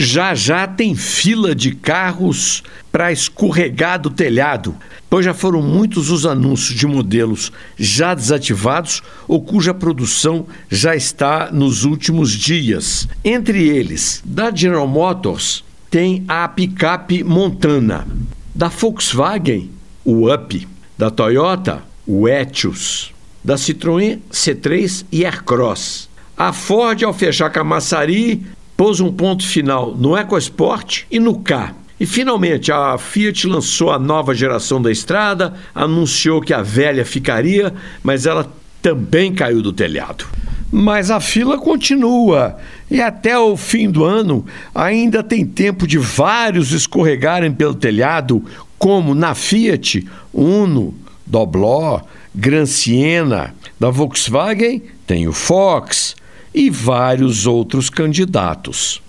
Já já tem fila de carros para escorregar do telhado, pois já foram muitos os anúncios de modelos já desativados ou cuja produção já está nos últimos dias. Entre eles, da General Motors tem a picape Montana, da Volkswagen, o Up, da Toyota, o Etios, da Citroën C3 e Aircross. A Ford, ao fechar com a Massari, pôs um ponto final no EcoSport e no K. E finalmente a Fiat lançou a nova geração da estrada, anunciou que a velha ficaria, mas ela também caiu do telhado. Mas a fila continua e até o fim do ano ainda tem tempo de vários escorregarem pelo telhado, como na Fiat, Uno, Dobló, Gran Siena. Da Volkswagen tem o Fox, e vários outros candidatos.